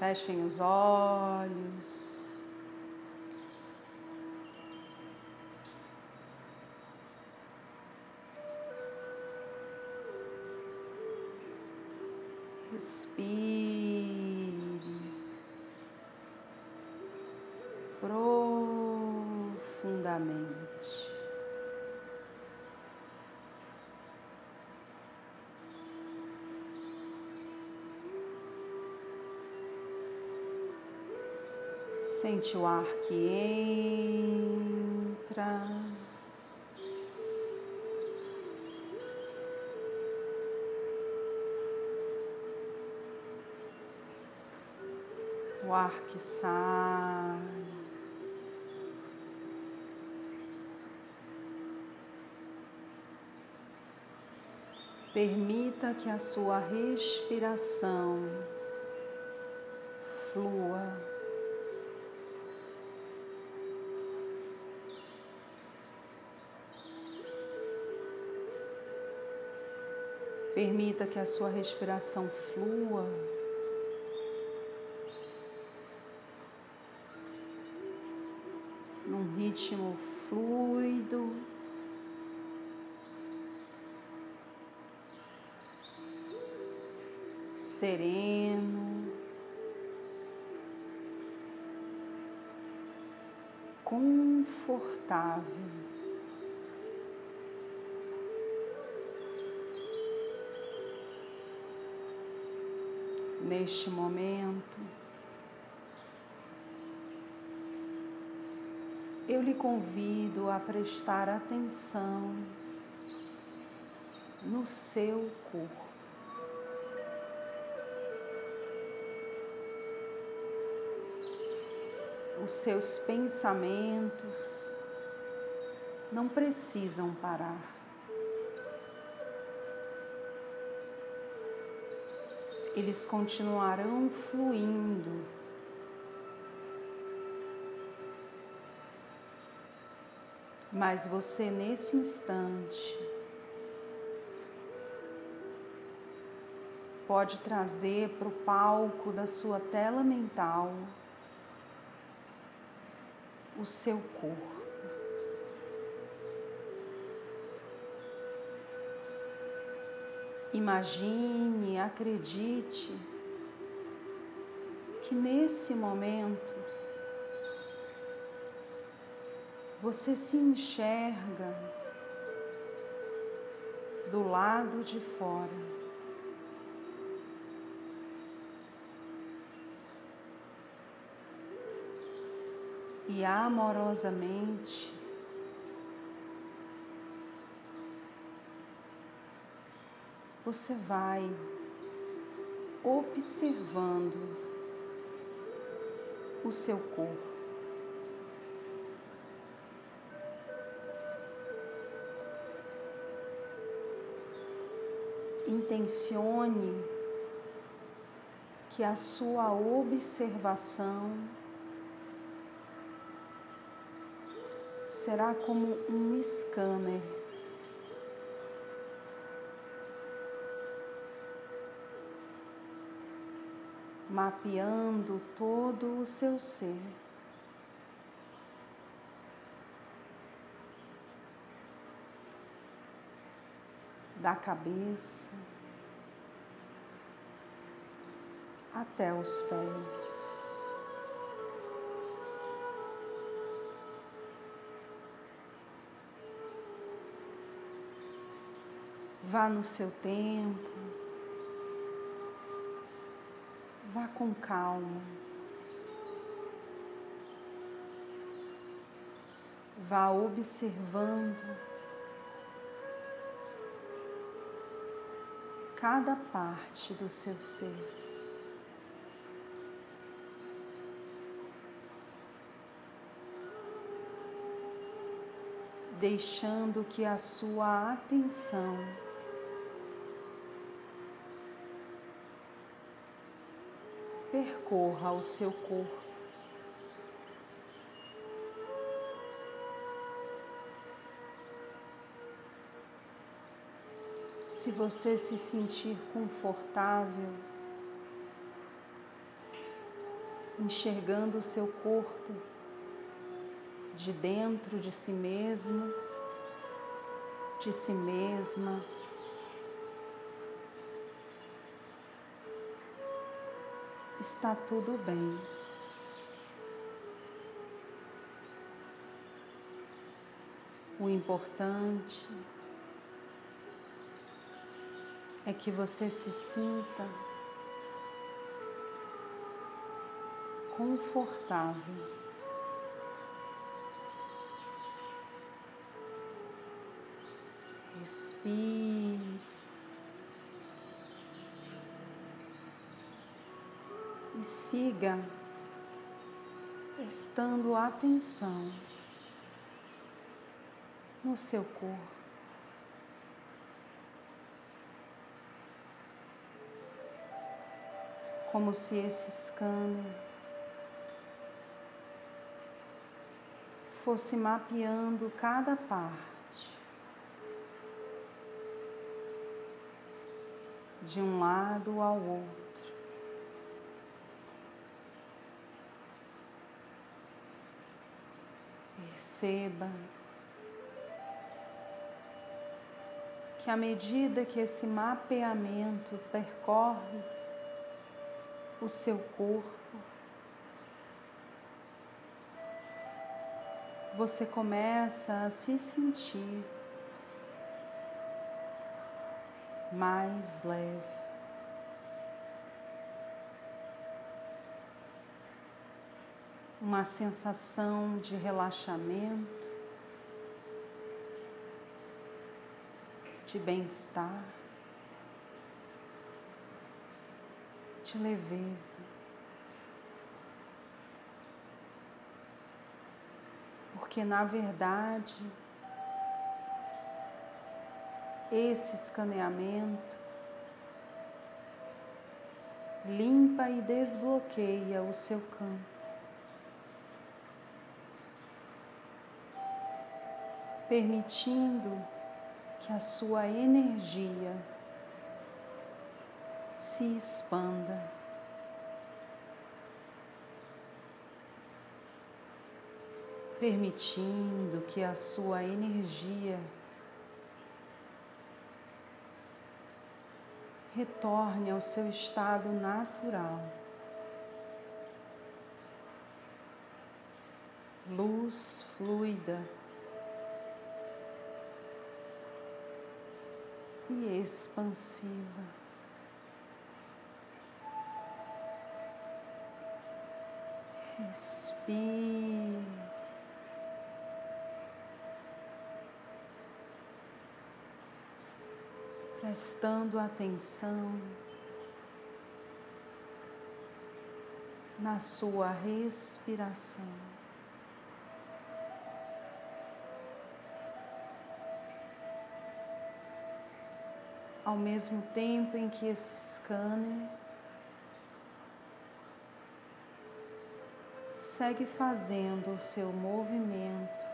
Fechem os olhos. Sente o ar que entra. O ar que sai. Permita que a sua respiração flua. Permita que a sua respiração flua. Num ritmo fluido. Sereno. Confortável. Neste momento, eu lhe convido a prestar atenção no seu corpo. Os seus pensamentos não precisam parar. Eles continuarão fluindo. Mas você, nesse instante, pode trazer para o palco da sua tela mental o seu corpo. Imagine, acredite que nesse momento você se enxerga do lado de fora. E amorosamente você vai observando o seu corpo. Intencione que a sua observação será como um scanner mapeando todo o seu ser. Da cabeça até os pés. Vá no seu tempo. Com calma. Vá observando cada parte do seu ser. Deixando que a sua atenção percorra o seu corpo. Se você se sentir confortável, enxergando o seu corpo de dentro de si mesmo, de si mesma. Está tudo bem. O importante é que você se sinta confortável. Respire. E siga prestando atenção no seu corpo. Como se esse scanner fosse mapeando cada parte de um lado ao outro. Perceba que à medida que esse mapeamento percorre o seu corpo, você começa a se sentir mais leve. Uma sensação de relaxamento, de bem-estar, de leveza. Porque na verdade, esse escaneamento limpa e desbloqueia o seu campo. Permitindo que a sua energia se expanda. Permitindo que a sua energia retorne ao seu estado natural. Luz fluida. E expansiva. Respire. Prestando atenção na sua respiração. Ao mesmo tempo em que esse scanner segue fazendo o seu movimento.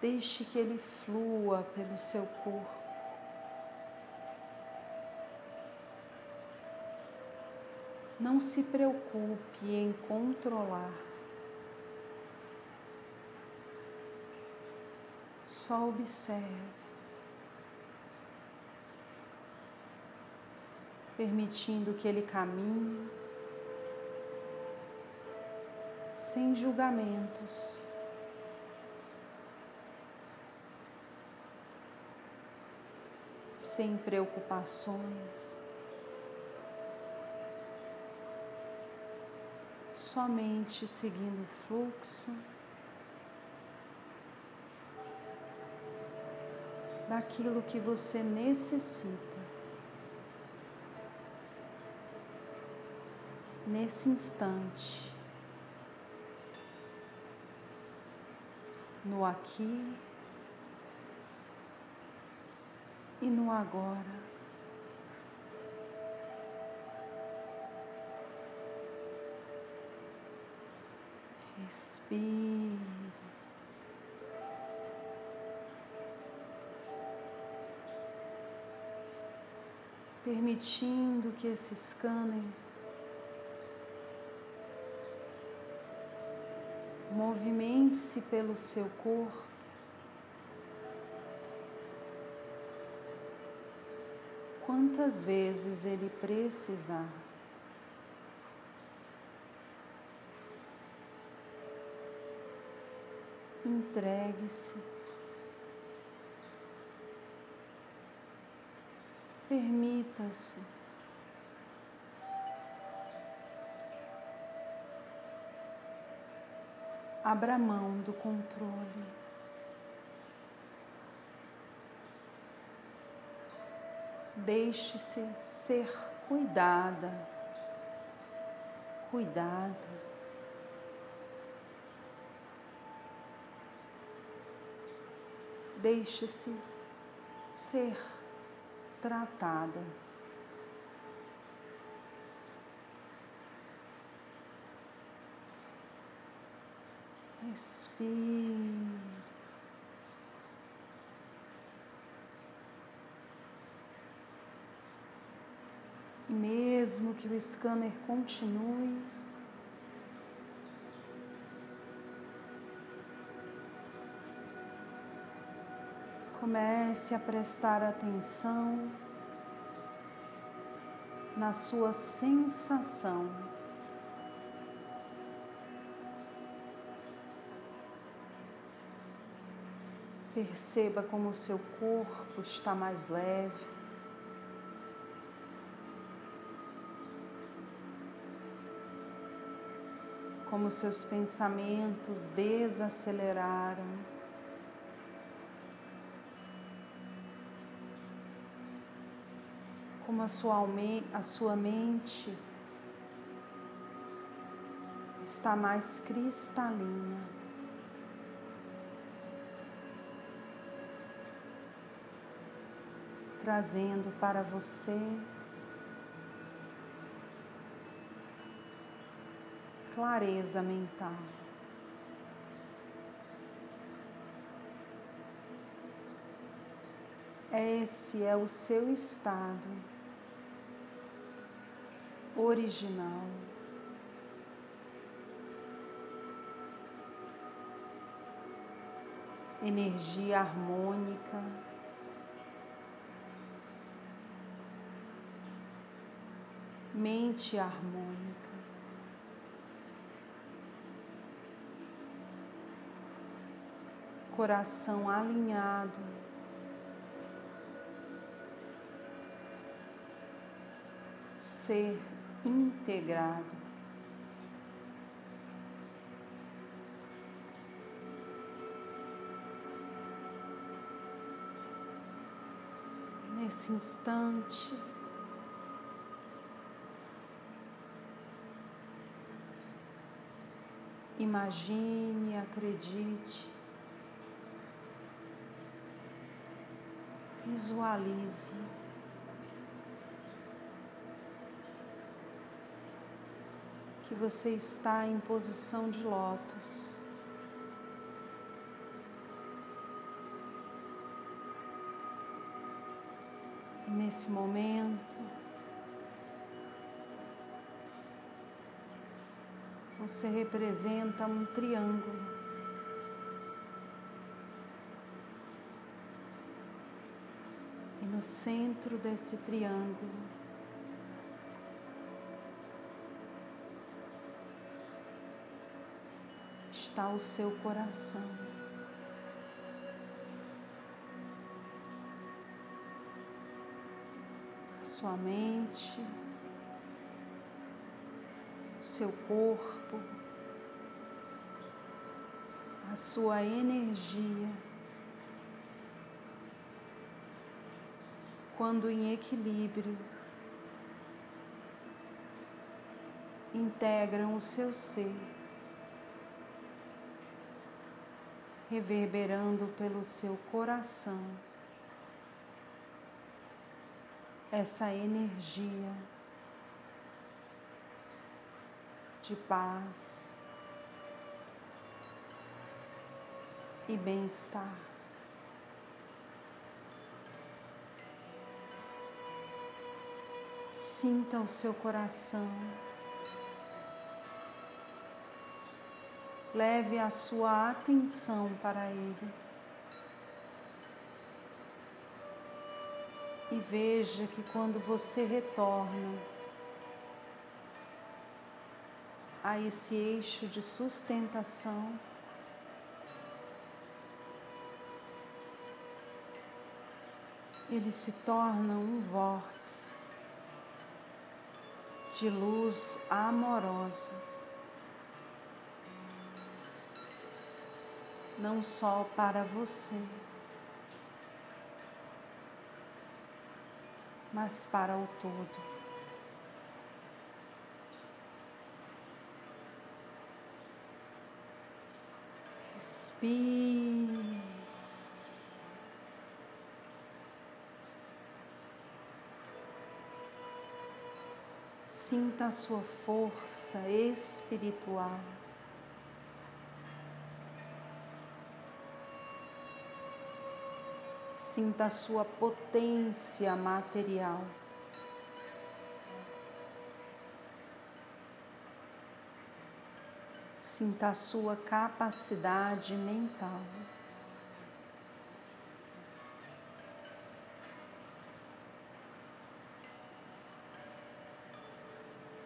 Deixe que ele flua pelo seu corpo. Não se preocupe em controlar. Só observe, permitindo que ele caminhe sem julgamentos. Sem preocupações, somente seguindo o fluxo. Daquilo que você necessita. Nesse instante, no aqui e no agora. Respire. Permitindo que esse scanner movimente-se pelo seu corpo. Quantas vezes ele precisar. Entregue-se. Permita-se. Abra mão do controle. Deixe-se ser cuidada, cuidado. Deixe-se ser tratada. Respire. Mesmo que o scanner continue, comece a prestar atenção na sua sensação. Perceba como seu corpo está mais leve. Como seus pensamentos desaceleraram. Como a sua, a sua mente está mais cristalina. trazendo para você clareza mental. Esse é o seu estado original. Energia harmônica. mente harmônica. Coração alinhado. Ser integrado. Nesse instante, Imagine, acredite, visualize. Que você está em posição de lótus. E nesse momento, Você representa um triângulo. E no centro desse triângulo está o seu coração. A sua mente seu corpo, a sua energia. Quando em equilíbrio, integram o seu ser, reverberando pelo seu coração essa energia de paz e bem-estar. Sinta o seu coração. Leve a sua atenção para ele. E veja que quando você retorna a esse eixo de sustentação, ele se torna um vórtice de luz amorosa, não só para você, mas para o todo. Respire. Sinta a sua força espiritual. Sinta a sua potência material. Sinta a sua capacidade mental.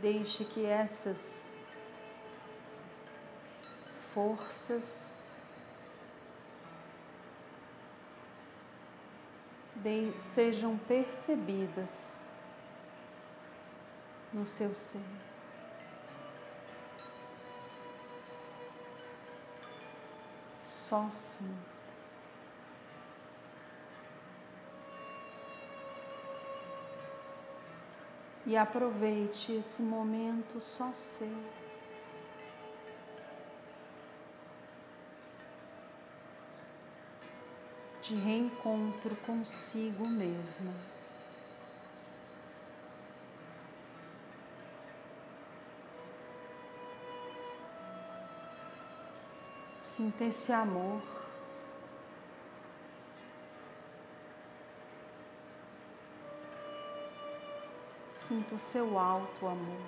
Deixe que essas forças de, sejam percebidas no seu ser. Só sim. e aproveite esse momento só seu. De reencontro consigo mesma. Sinta esse amor. Sinta o seu alto amor.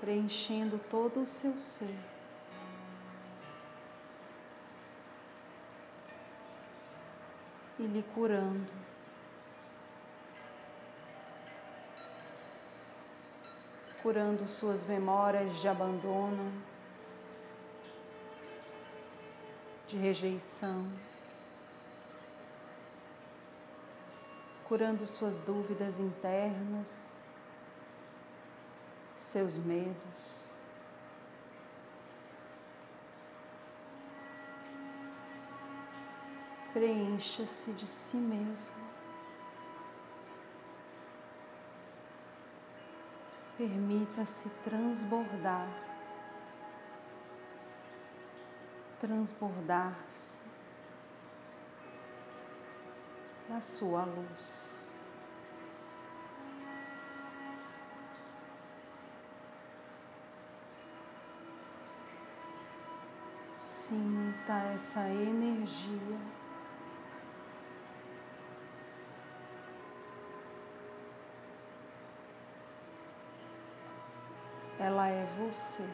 Preenchendo todo o seu ser. E lhe curando. Curando suas memórias de abandono, de rejeição. curando suas dúvidas internas, seus medos. Preencha-se de si mesmo. Permita-se transbordar, transbordar-se na sua luz. Sinta essa energia. Ela é você.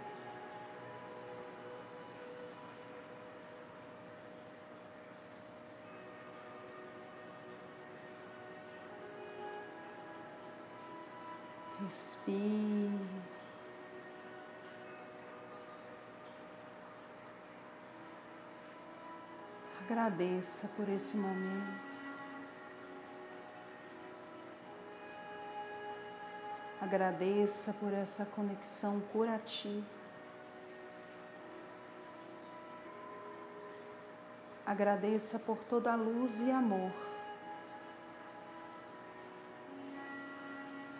Respire. Agradeça por esse momento. Agradeça por essa conexão curativa. Agradeça por toda a luz e amor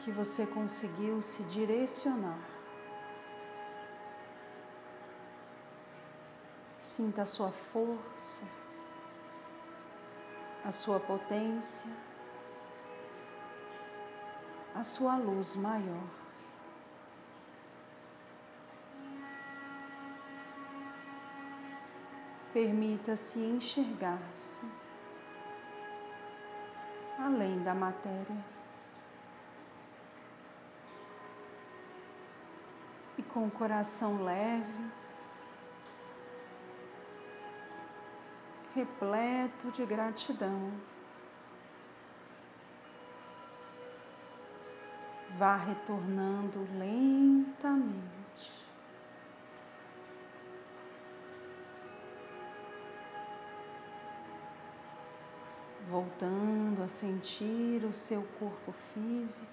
que você conseguiu se direcionar. Sinta a sua força, a sua potência, a sua luz maior. Permita-se enxergar-se além da matéria. E com o coração leve, repleto de gratidão, vá retornando lentamente. voltando a sentir o seu corpo físico.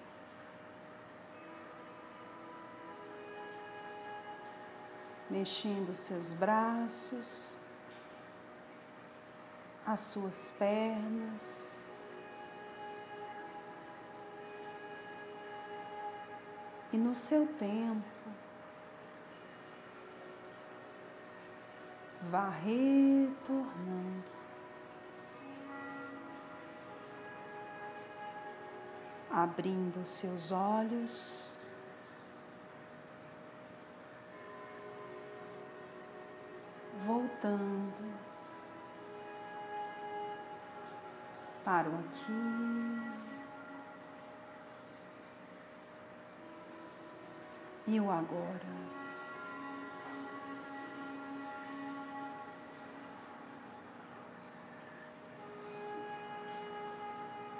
Mexendo seus braços, as suas pernas. E no seu tempo, vá retornando. abrindo seus olhos. Voltando para o aqui e o agora.